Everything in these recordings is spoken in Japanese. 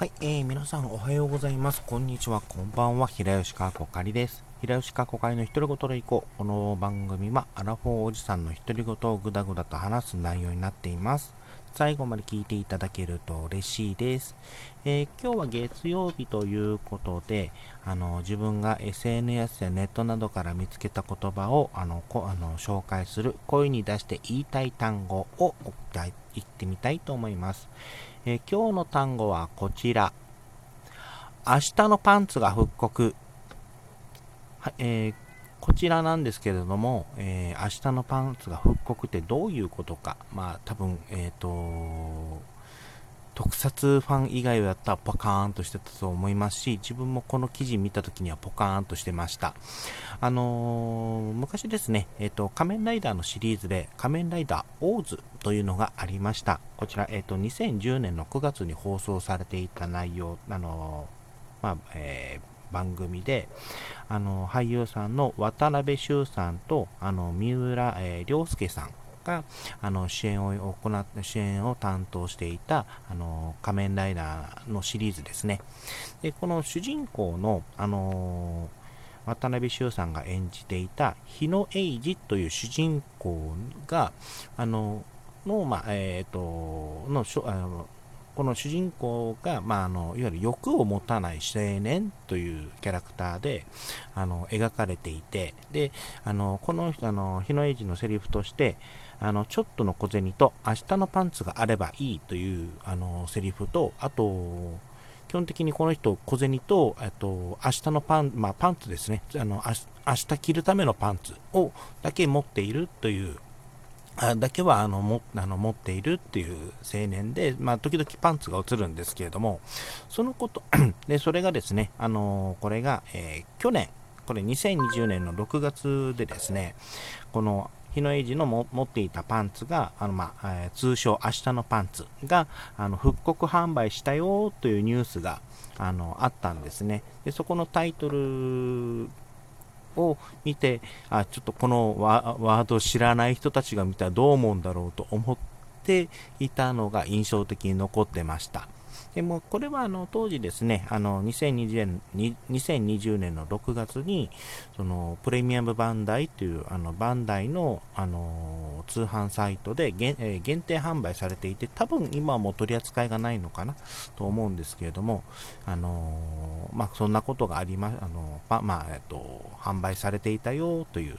はい、えー、皆さんおはようございます。こんにちは、こんばんは。平吉川こかりです。平吉川こかりの独り言でいこう。この番組は、アラフォーおじさんの独り言をぐだぐだと話す内容になっています。最後まで聞いていただけると嬉しいです。えー、今日は月曜日ということで、あの自分が SNS やネットなどから見つけた言葉をあのこあの紹介する声に出して言いたい単語を言ってみたいと思います。えー、今日の単語はこちら。明日のパンツが復刻。はい、えー、こちらなんですけれども、えー、明日のパンツが復刻ってどういうことか。まあ、多分、えっ、と、特撮ファン以外だったらポカーンとしてたと思いますし、自分もこの記事見た時にはポカーンとしてました。あのー、昔ですね、えっ、ー、と、仮面ライダーのシリーズで仮面ライダーオーズというのがありました。こちら、えっ、ー、と、2010年の9月に放送されていた内容、あのまあ、え番組で、あの、俳優さんの渡辺修さんと、あの、三浦、えー、良介さんが、あの、支援を行って、支援を担当していた、あの、仮面ライダーのシリーズですね。で、この主人公の、あの渡辺修さんが演じていた日野英二という主人公が、あの、の、まあ、えっ、ー、と、の、あのこの主人公が、まあ、あのいわゆる欲を持たない青年というキャラクターであの描かれていてであのこのあの日野英二のセリフとしてあのちょっとの小銭と明日のパンツがあればいいというあのセリフとあと基本的にこの人小銭とえっと明日のパン、まあ、パンツですね。あの明日着るためのパンツをだけ持っているというあだけはあのもあの持っているっていう青年で、まあ、時々パンツが映るんですけれども、そのこと で、それがですね、あのこれが、えー、去年、これ2020年の6月でですね、この日野英二の持っていたパンツが、あのまあえー、通称明日のパンツがあの復刻販売したよというニュースがあのあったんですね。でそこのタイトルを見て、あ、ちょっとこのワードを知らない人たちが見たらどう思うんだろうと思っていたのが印象的に残ってました。でもこれはあの当時ですね、あの2020年 ,2020 年の6月にそのプレミアムバンダイというあのバンダイのあの通販サイトで限,、えー、限定販売されていて、多分今はもう取り扱いがないのかなと思うんですけれども、あのまあ、そんなことがありま、あのままあえっと、販売されていたよという、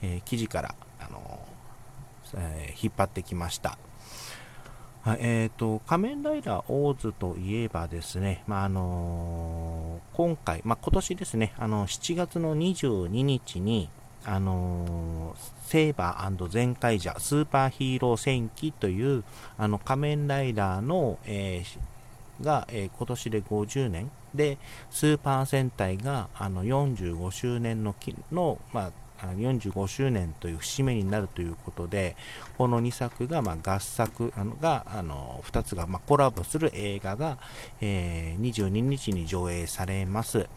えー、記事からあの、え、引っ張ってきました。はい、えっ、ー、と、仮面ライダーオーズといえばですね、まあ、あのー、今回、まあ、今年ですね、あの、7月の22日に、あのー、セーバー全開者スーパーヒーロー戦記という、あの、仮面ライダーの、えー、が、えー、今年で50年で、スーパー戦隊が、あの、45周年のの、まあ、45周年という節目になるということで、この2作がま合作あのが、あの2つがまコラボする映画が、えー、22日に上映されます。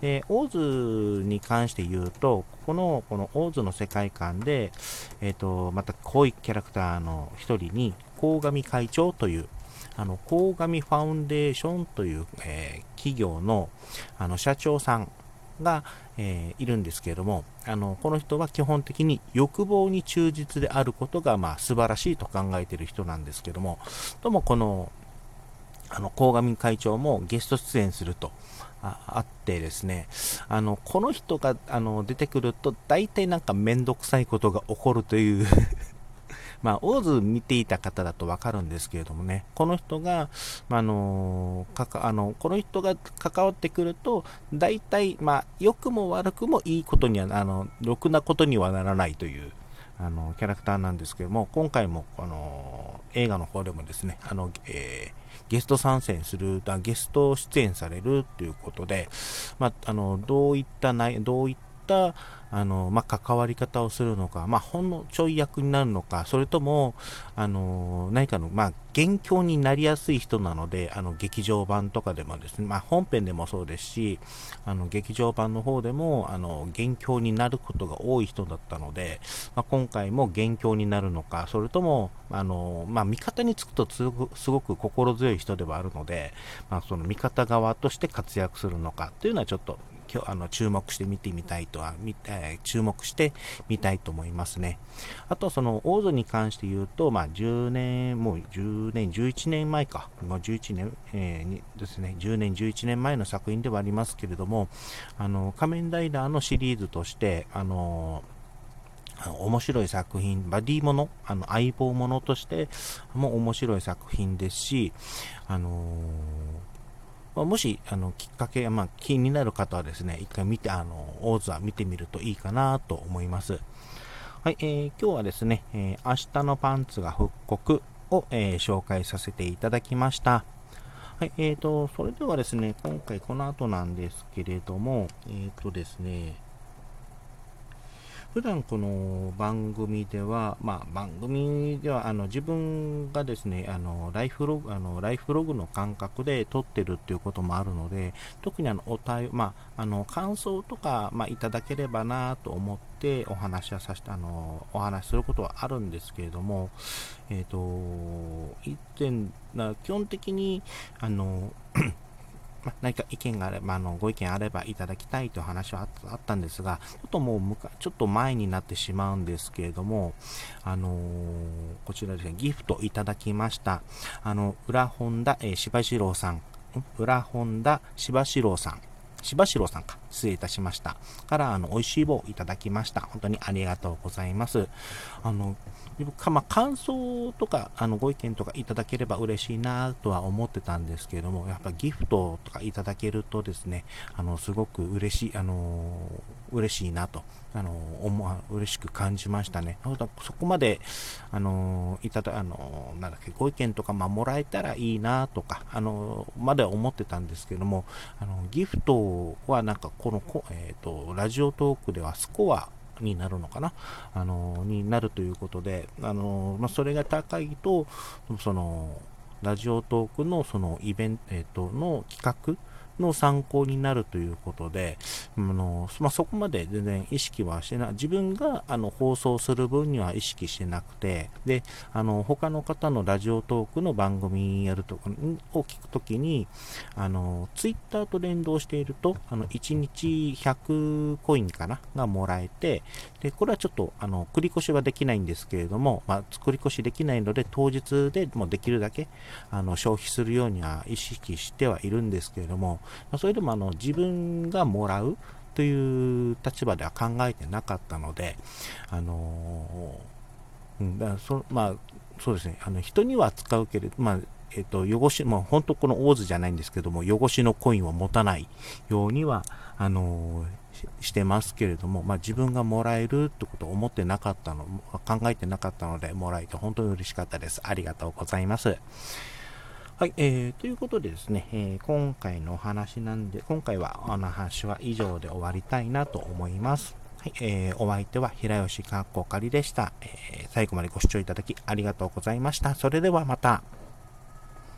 で、オーズに関して言うと、この、このオーズの世界観で、え、ー、と、また濃いキャラクターの一人に、鴻上会長という、あの、鴻上ファウンデーションという、えー、企業の、あの、社長さんが、えー、いるんですけれども、あの、この人は基本的に欲望に忠実であることが、まあ、素晴らしいと考えている人なんですけども、ともこの、あの、鴻上会長もゲスト出演すると。あってですね、あの、この人が、あの、出てくると、大体なんかめんどくさいことが起こるというまあ、オーズ見ていた方だとわかるんですけれどもね、この人が、まあ、のかかあの、この人が関わってくると、大体、まあ、良くも悪くもいいことには、あの、ろくなことにはならないという、あの、キャラクターなんですけども、今回も、あの、映画の方でもですね、あの、えーゲスト参戦する、ゲスト出演されるということで、まあ、あの、どういった内、どういったったあの、まあ、関わり方をするのか、まあ、ほんのちょい役になるのか、それとも、あの、何かの、まあ、元凶になりやすい人なので、あの、劇場版とかでもですね、まあ、本編でもそうですし、あの、劇場版の方でも、あの、元凶になることが多い人だったので、まあ、今回も元凶になるのか、それとも、あの、まあ、味方につくとすごく心強い人ではあるので、まあ、その味方側として活躍するのかというのはちょっとあの注目して見てみたいとは、えー、注目してみたいと思いますね。あと、その、オーズに関して言うと、まあ、10年、もう10年、11年前か、もう11年、えー、ですね、10年、11年前の作品ではありますけれども、あの、仮面ライダーのシリーズとして、あの面白い作品、バディもの、あの相棒ものとしても面白い作品ですし、あのーまもし、あの、きっかけ、まあ、気になる方はですね、一回見て、あの、オーズは見てみるといいかなと思います。はい、えー、今日はですね、えー、明日のパンツが復刻を、えー、紹介させていただきました。はい、えーと、それではですね、今回この後なんですけれども、えーとですね、普段この番組では、まあ、番組ではあの自分がですねあのライフログあのライフログの感覚で撮ってるっていうこともあるので特にあのお、まあ、あの感想とか、まあ、いただければなと思ってお話はさせてあのお話しすることはあるんですけれども、えっ、ー、と一点基本的にあのまあ、何か意見があれば、あの、ご意見あればいただきたいという話はあったんですが、ちょっともうむか、ちょっと前になってしまうんですけれども、あのー、こちらですね、ギフトいただきました。あの、裏本田、えー、柴四郎さん、裏本田芝四郎さん、柴四郎さんか、失礼いたしました。から、あの、美味しい棒いただきました。本当にありがとうございます。あの、かまあ、感想とか、あの、ご意見とかいただければ嬉しいなとは思ってたんですけれども、やっぱギフトとかいただけるとですね、あの、すごく嬉しい、あの、嬉しいなと、あの、思嬉しく感じましたね。そこまで、あの、いただ、あの、なんだっけ、ご意見とか、まあ、もらえたらいいなとか、あの、までは思ってたんですけども、あの、ギフトはなんか、この、え、ー、と、ラジオトークではスコア、になるのかな、あのになるということで、あのまあ、それが高いと、そのラジオトークのそのイベント、の企画の参考になるということで、あのまあ、そこまで全然意識はしてない、自分があの放送する分には意識してなくて、で、あの他の方のラジオトークの番組やるとを聞くときに、あのツイッターと連動していると、あの1日100コインかながもらえて、でこれはちょっとあの繰り越しはできないんですけれども、まあ、繰り越しできないので、当日でもできるだけあの消費するようには意識してはいるんですけれども、まそれでもあの自分がもらうという立場では考えてなかったので、あのうん、だそまあ、そうですね、あの人には使うけれど、まあえっ、と、汚し、まあ、本当このオーズじゃないんですけども、汚しのコインを持たないようには、あのしてますけれども、まあ、自分がもらえるってことを思ってなかったの、考えてなかったので、もらえて本当に嬉しかったです。ありがとうございます。はい、えー、ということでですね、えー、今回のお話なんで、今回はお話は以上で終わりたいなと思います。はい、えー、お相手は平吉かっこかりでした、えー。最後までご視聴いただきありがとうございました。それではまた。